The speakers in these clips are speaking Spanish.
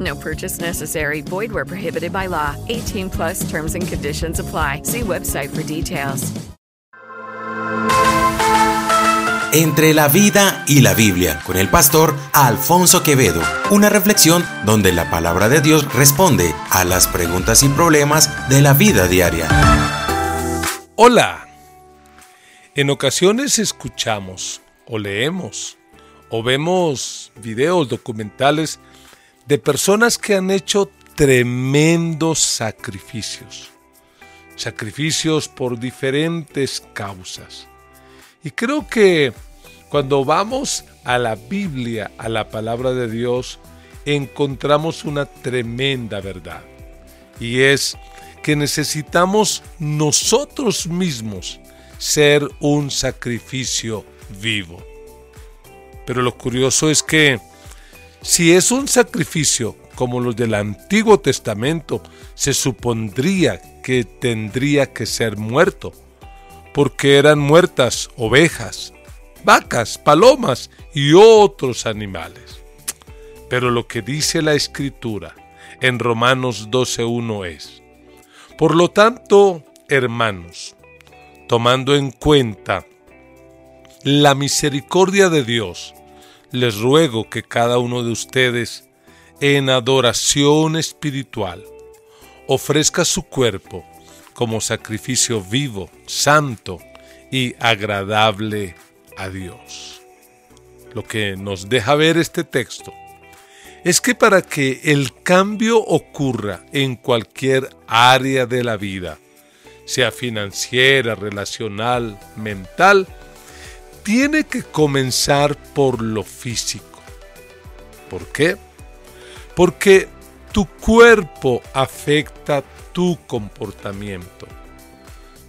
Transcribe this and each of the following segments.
No purchase necessary. Void where prohibited by law. 18 plus terms and conditions apply. See website for details. Entre la vida y la Biblia, con el pastor Alfonso Quevedo. Una reflexión donde la palabra de Dios responde a las preguntas y problemas de la vida diaria. Hola. En ocasiones escuchamos o leemos o vemos videos documentales de personas que han hecho tremendos sacrificios. Sacrificios por diferentes causas. Y creo que cuando vamos a la Biblia, a la palabra de Dios, encontramos una tremenda verdad. Y es que necesitamos nosotros mismos ser un sacrificio vivo. Pero lo curioso es que si es un sacrificio como los del Antiguo Testamento, se supondría que tendría que ser muerto, porque eran muertas ovejas, vacas, palomas y otros animales. Pero lo que dice la Escritura en Romanos 12.1 es, por lo tanto, hermanos, tomando en cuenta la misericordia de Dios, les ruego que cada uno de ustedes, en adoración espiritual, ofrezca su cuerpo como sacrificio vivo, santo y agradable a Dios. Lo que nos deja ver este texto es que para que el cambio ocurra en cualquier área de la vida, sea financiera, relacional, mental, tiene que comenzar por lo físico. ¿Por qué? Porque tu cuerpo afecta tu comportamiento.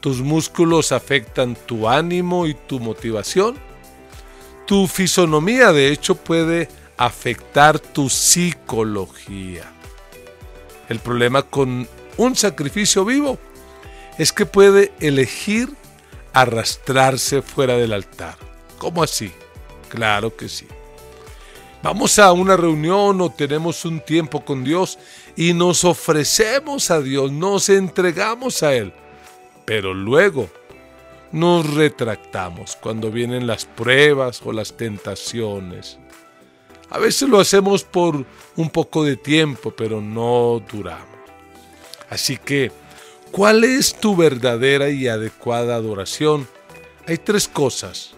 Tus músculos afectan tu ánimo y tu motivación. Tu fisonomía, de hecho, puede afectar tu psicología. El problema con un sacrificio vivo es que puede elegir arrastrarse fuera del altar. ¿Cómo así? Claro que sí. Vamos a una reunión o tenemos un tiempo con Dios y nos ofrecemos a Dios, nos entregamos a Él. Pero luego nos retractamos cuando vienen las pruebas o las tentaciones. A veces lo hacemos por un poco de tiempo, pero no duramos. Así que ¿Cuál es tu verdadera y adecuada adoración? Hay tres cosas,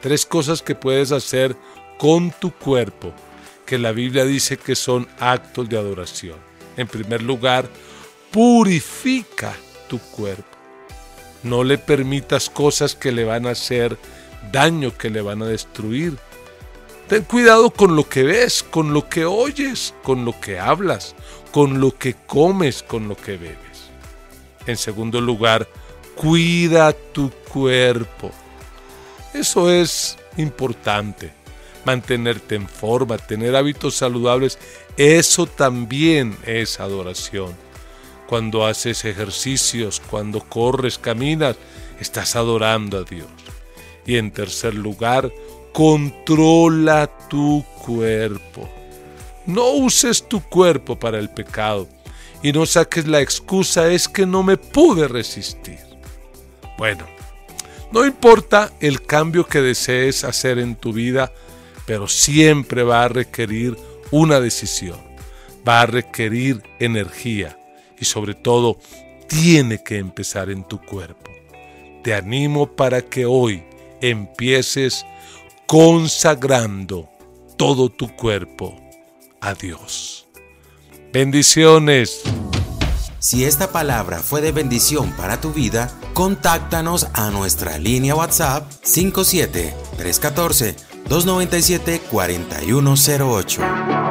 tres cosas que puedes hacer con tu cuerpo, que la Biblia dice que son actos de adoración. En primer lugar, purifica tu cuerpo. No le permitas cosas que le van a hacer daño, que le van a destruir. Ten cuidado con lo que ves, con lo que oyes, con lo que hablas, con lo que comes, con lo que bebes. En segundo lugar, cuida tu cuerpo. Eso es importante. Mantenerte en forma, tener hábitos saludables, eso también es adoración. Cuando haces ejercicios, cuando corres, caminas, estás adorando a Dios. Y en tercer lugar, controla tu cuerpo. No uses tu cuerpo para el pecado y no saques la excusa es que no me pude resistir. Bueno, no importa el cambio que desees hacer en tu vida, pero siempre va a requerir una decisión, va a requerir energía y sobre todo tiene que empezar en tu cuerpo. te animo para que hoy empieces consagrando todo tu cuerpo a Dios. Bendiciones. Si esta palabra fue de bendición para tu vida, contáctanos a nuestra línea WhatsApp 57 314 297 4108.